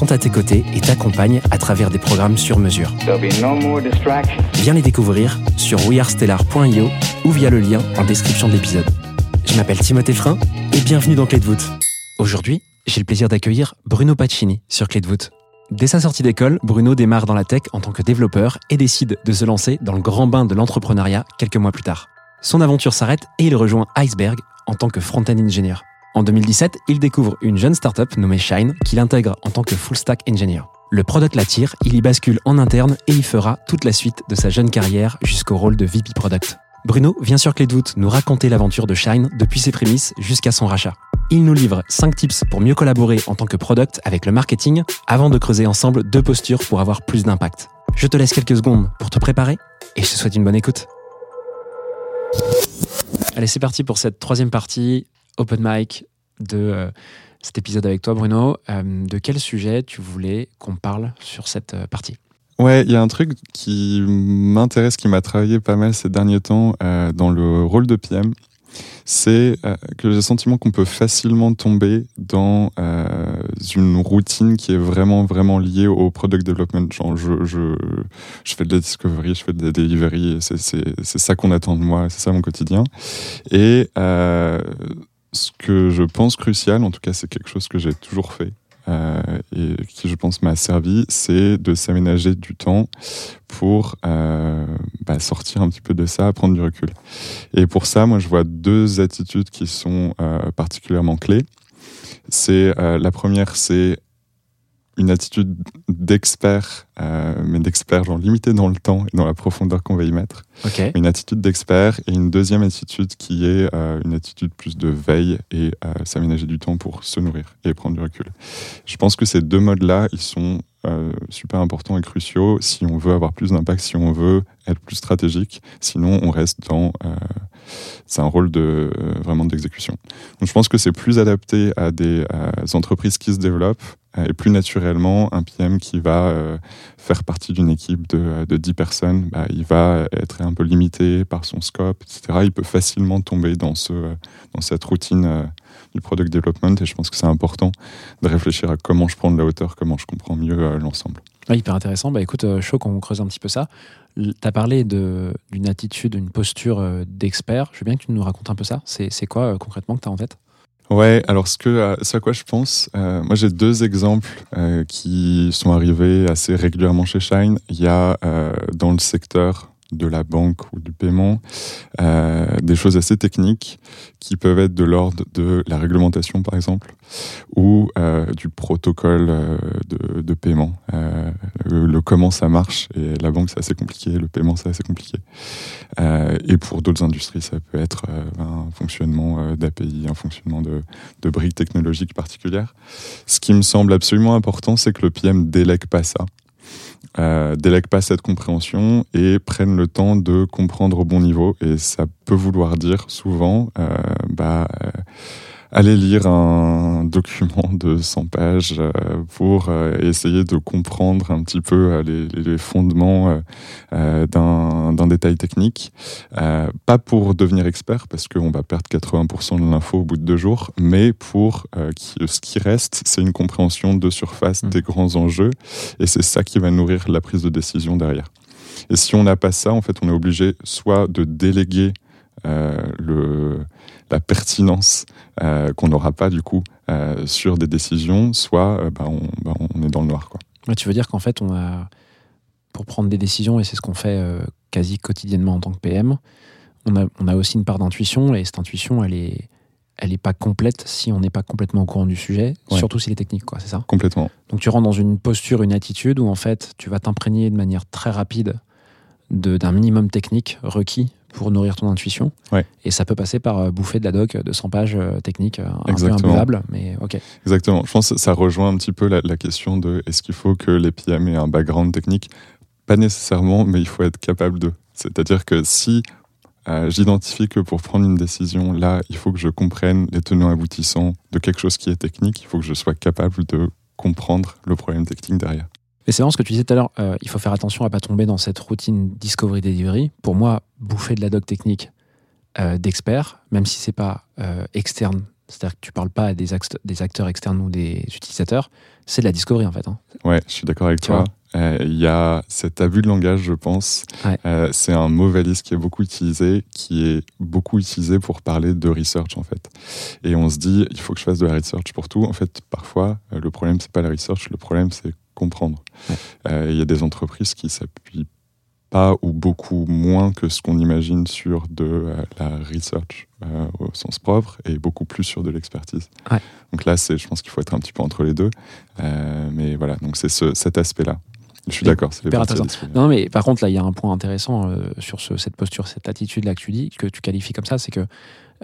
sont à tes côtés et t'accompagnent à travers des programmes sur mesure. No. Viens les découvrir sur wearestellar.io ou via le lien en description de l'épisode. Je m'appelle Timothée Frein et bienvenue dans Clé de voûte. Aujourd'hui, j'ai le plaisir d'accueillir Bruno Pacini sur Clé de voûte. Dès sa sortie d'école, Bruno démarre dans la tech en tant que développeur et décide de se lancer dans le grand bain de l'entrepreneuriat quelques mois plus tard. Son aventure s'arrête et il rejoint Iceberg en tant que front-end engineer. En 2017, il découvre une jeune startup nommée Shine qu'il intègre en tant que full stack engineer. Le product l'attire, il y bascule en interne et y fera toute la suite de sa jeune carrière jusqu'au rôle de VP Product. Bruno vient sur Clé de nous raconter l'aventure de Shine depuis ses prémices jusqu'à son rachat. Il nous livre 5 tips pour mieux collaborer en tant que product avec le marketing avant de creuser ensemble deux postures pour avoir plus d'impact. Je te laisse quelques secondes pour te préparer et je te souhaite une bonne écoute. Allez, c'est parti pour cette troisième partie open mic de euh, cet épisode avec toi, Bruno. Euh, de quel sujet tu voulais qu'on parle sur cette euh, partie? Ouais, il y a un truc qui m'intéresse, qui m'a travaillé pas mal ces derniers temps dans le rôle de PM. C'est que j'ai le sentiment qu'on peut facilement tomber dans une routine qui est vraiment, vraiment liée au product development. Je, je, je fais de la discovery, je fais de la delivery, c'est- ça qu'on attend de moi, c'est ça mon quotidien. Et ce que je pense crucial, en tout cas, c'est quelque chose que j'ai toujours fait euh, et qui, je pense, m'a servi, c'est de s'aménager du temps pour euh, bah, sortir un petit peu de ça, prendre du recul. Et pour ça, moi, je vois deux attitudes qui sont euh, particulièrement clés. C'est la première, c'est une attitude d'expert, euh, mais d'expert genre limité dans le temps et dans la profondeur qu'on va y mettre une attitude d'expert et une deuxième attitude qui est euh, une attitude plus de veille et euh, s'aménager du temps pour se nourrir et prendre du recul. Je pense que ces deux modes-là, ils sont euh, super importants et cruciaux si on veut avoir plus d'impact, si on veut être plus stratégique. Sinon, on reste dans... c'est un rôle de, euh, vraiment d'exécution. Donc, je pense que c'est plus adapté à des euh, entreprises qui se développent et plus naturellement, un PM qui va euh, faire partie d'une équipe de, euh, de 10 personnes, bah, il va être un peu limité par son scope, etc. Il peut facilement tomber dans, ce, euh, dans cette routine euh, du product development et je pense que c'est important de réfléchir à comment je prends de la hauteur, comment je comprends mieux euh, l'ensemble. Ah, hyper intéressant. Bah écoute, euh, chaud qu'on creuse un petit peu ça. Tu as parlé d'une attitude, d'une posture euh, d'expert. Je veux bien que tu nous racontes un peu ça. C'est quoi euh, concrètement que tu as en tête? Ouais, alors ce, que, euh, ce à quoi je pense, euh, moi j'ai deux exemples euh, qui sont arrivés assez régulièrement chez Shine. Il y a euh, dans le secteur de la banque ou du paiement euh, des choses assez techniques qui peuvent être de l'ordre de la réglementation par exemple ou euh, du protocole euh, de, de paiement. Euh, le, le comment ça marche et la banque c'est assez compliqué, le paiement c'est assez compliqué. Euh, et pour d'autres industries ça peut être un fonctionnement d'API, un fonctionnement de, de briques technologiques particulières. Ce qui me semble absolument important, c'est que le PM délègue pas ça. Euh, délègue pas cette compréhension et prenne le temps de comprendre au bon niveau. Et ça peut vouloir dire souvent, euh, bah, euh, aller lire un document de 100 pages euh, pour euh, essayer de comprendre un petit peu euh, les, les fondements d'un détail technique. Pas pour devenir expert, parce qu'on va perdre 80% de l'info au bout de deux jours, mais pour ce qui reste, c'est une compréhension de surface Mm. des grands enjeux, et c'est ça qui va nourrir la prise de décision derrière. Et si on n'a pas ça, en fait, on est obligé soit de déléguer le, la pertinence euh, qu'on n'aura pas du coup euh, sur des décisions, soit euh, bah, on, bah, on est dans le noir. Quoi. Ouais, Tu veux dire qu'en fait, on a, pour prendre des décisions, et c'est ce qu'on fait euh, quasi quotidiennement en tant que PM, on a, on a aussi une part d'intuition et cette intuition, elle est, elle est pas complète si on n'est pas complètement au courant du sujet, Ouais. surtout s'il est technique, quoi, c'est ça? Complètement. Donc tu rentres dans une posture, une attitude où en fait tu vas t'imprégner de manière très rapide de- d'un minimum technique requis pour nourrir ton intuition. Ouais. Et ça peut passer par euh, bouffer de la doc de 100 pages euh, techniques, euh, un Exactement. peu imbuvable, mais ok. Exactement. Je pense que ça rejoint un petit peu la, la question de est-ce qu'il faut que les PM aient un background technique? Pas nécessairement, mais il faut être capable de. C'est-à-dire que si euh, j'identifie que pour prendre une décision, là, il faut que je comprenne les tenants aboutissants de quelque chose qui est technique, il faut que je sois capable de comprendre le problème technique derrière. Mais c'est vraiment ce que tu disais tout à l'heure, euh, il faut faire attention à pas tomber dans cette routine Discovery Delivery. Pour moi, bouffer de la doc technique euh, d'experts, même si c'est pas euh, externe, c'est-à-dire que tu parles pas à des, act- des acteurs externes ou des utilisateurs, c'est de la Discovery en fait. hein. Ouais, je suis d'accord avec Tu toi. Euh, Il y a cet abus de langage, je pense. Ouais. Euh, c'est un mot valise qui est beaucoup utilisé, qui est beaucoup utilisé pour parler de research en fait. Et on se dit, il faut que je fasse de la research pour tout. En fait, parfois, euh, le problème c'est pas la research, le problème c'est comprendre. Ouais. Euh, Il y a des entreprises qui s'appuient pas ou beaucoup moins que ce qu'on imagine sur de euh, la research euh, au sens propre et beaucoup plus sur de l'expertise. Ouais. Donc là, c'est, je pense qu'il faut être un petit peu entre les deux. Mais voilà, donc c'est ce, cet aspect-là. Je suis d'accord, c'est hyper intéressant. Non, mais par contre, là, il y a un point intéressant euh, sur ce- cette posture, cette attitude-là que tu dis, que tu qualifies comme ça, c'est que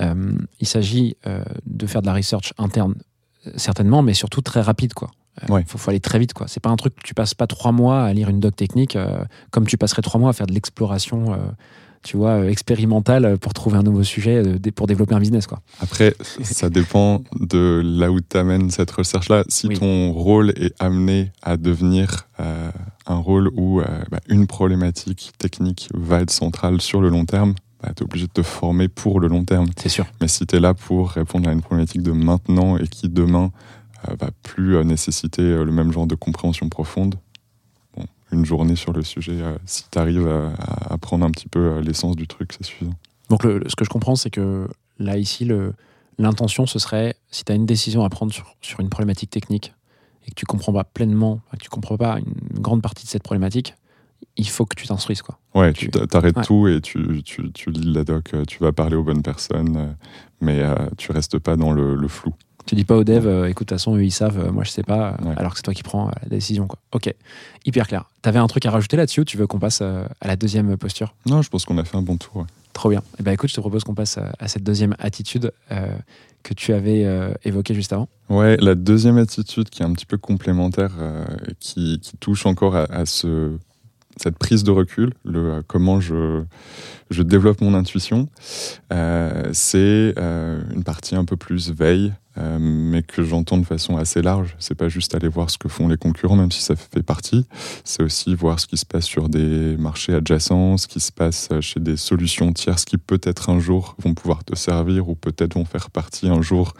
euh, il s'agit euh, de faire de la research interne, certainement, mais surtout très rapide, quoi. Il Ouais. faut, faut aller très vite, quoi. C'est pas un truc que tu passes pas trois mois à lire une doc technique, comme tu passerais trois mois à faire de l'exploration, tu vois, euh, expérimentale pour trouver un nouveau sujet, euh, pour développer un business, quoi. Après, ça dépend de là où tu amènes cette recherche-là. Si Oui. ton rôle est amené à devenir euh, un rôle où euh, bah, une problématique technique va être centrale sur le long terme, bah, tu es obligé de te former pour le long terme. C'est sûr. Mais si tu es là pour répondre à une problématique de maintenant et qui demain va plus nécessiter le même genre de compréhension profonde, une journée sur le sujet, euh, si tu arrives à, à apprendre un petit peu euh, l'essence du truc, c'est suffisant. Donc, le- ce que je comprends, c'est que là, ici, l'intention, ce serait, si tu as une décision à prendre sur, sur une problématique technique et que tu comprends pas pleinement, que tu comprends pas une grande partie de cette problématique, il faut que tu t'instruises. quoi. Ouais, Tu- tu t'a- t'arrêtes Ouais. tout et tu, tu, tu lis la doc, euh, tu vas parler aux bonnes personnes, mais euh, tu restes pas dans le, le flou. Tu dis pas aux devs, euh, écoute, de toute façon, eux, ils savent, euh, moi, je sais pas, euh, Ouais. alors que c'est toi qui prends la décision. Quoi. Ok, hyper clair. Tu avais un truc à rajouter là-dessus ou tu veux qu'on passe à la deuxième posture? Non, je pense qu'on a fait un bon tour. ouais. Trop bien. Eh ben, écoute, je te propose qu'on passe à, à cette deuxième attitude que tu avais évoquée juste avant. Ouais, la deuxième attitude qui est un petit peu complémentaire, qui, qui touche encore à, à ce, cette prise de recul, le euh, comment je, je développe mon intuition, euh, c'est euh, une partie un peu plus veille, euh, mais que j'entends de façon assez large. C'est pas juste aller voir ce que font les concurrents, même si ça fait partie. C'est aussi voir ce qui se passe sur des marchés adjacents, ce qui se passe chez des solutions tierces qui peut-être un jour vont pouvoir te servir ou peut-être vont faire partie un jour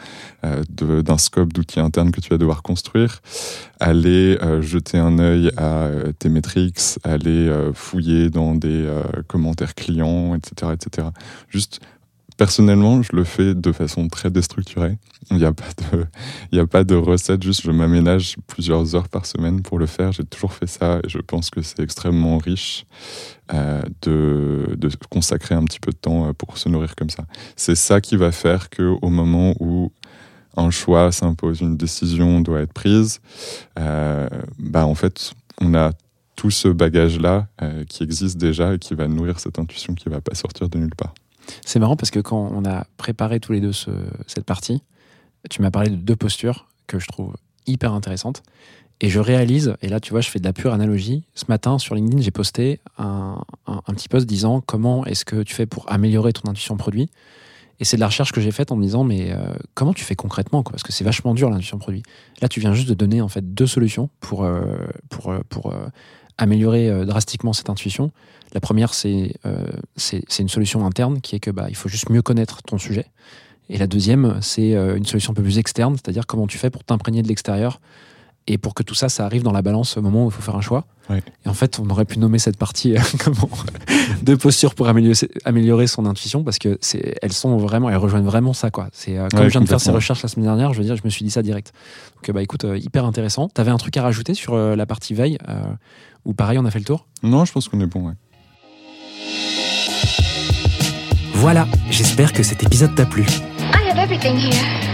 euh, d'un scope d'outils internes que tu vas devoir construire, aller euh, jeter un œil à tes métriques, aller fouiller dans des commentaires clients, etc., etc. Juste personnellement, je le fais de façon très déstructurée. Il n'y a pas de, recette. Juste, je m'aménage plusieurs heures par semaine pour le faire. J'ai toujours fait ça et je pense que c'est extrêmement riche euh, de, consacrer un petit peu de temps euh, pour se nourrir comme ça. C'est ça qui va faire que au moment où un choix s'impose, une décision doit être prise, euh, bah en fait, on a tout ce bagage-là qui existe déjà et qui va nourrir cette intuition qui va pas sortir de nulle part. C'est marrant parce que quand on a préparé tous les deux ce- cette partie, tu m'as parlé de deux postures que je trouve hyper intéressantes. Et je réalise, et là tu vois, je fais de la pure analogie. Ce matin sur LinkedIn, j'ai posté un, un- petit post disant comment est-ce que tu fais pour améliorer ton intuition produit? Et c'est de la recherche que j'ai faite en me disant mais euh, comment tu fais concrètement Parce que c'est vachement dur l'intuition produit. Là, tu viens juste de donner en fait deux solutions pour, euh, pour, euh, pour améliorer euh, drastiquement cette intuition. La première, c'est euh, c'est une solution interne qui est que bah, il faut juste mieux connaître ton sujet. Et la deuxième, c'est euh, une solution un peu plus externe, c'est-à-dire comment tu fais pour t'imprégner de l'extérieur et pour que tout ça, ça arrive dans la balance au moment où il faut faire un choix. Et en fait, on aurait pu nommer cette partie euh, comment de posture pour améliorer, améliorer son intuition parce que c'est elles sont vraiment, elles rejoignent vraiment ça quoi. C'est euh, comme Ouais, je viens de faire ces recherches la semaine dernière, je veux dire, je me suis dit ça direct. Donc euh, bah écoute, euh, hyper intéressant. T'avais un truc à rajouter sur la partie veille euh, ou pareil, on a fait le tour? Non, je pense qu'on est bon. Ouais. Voilà, j'espère que cet épisode t'a plu. I have everything here.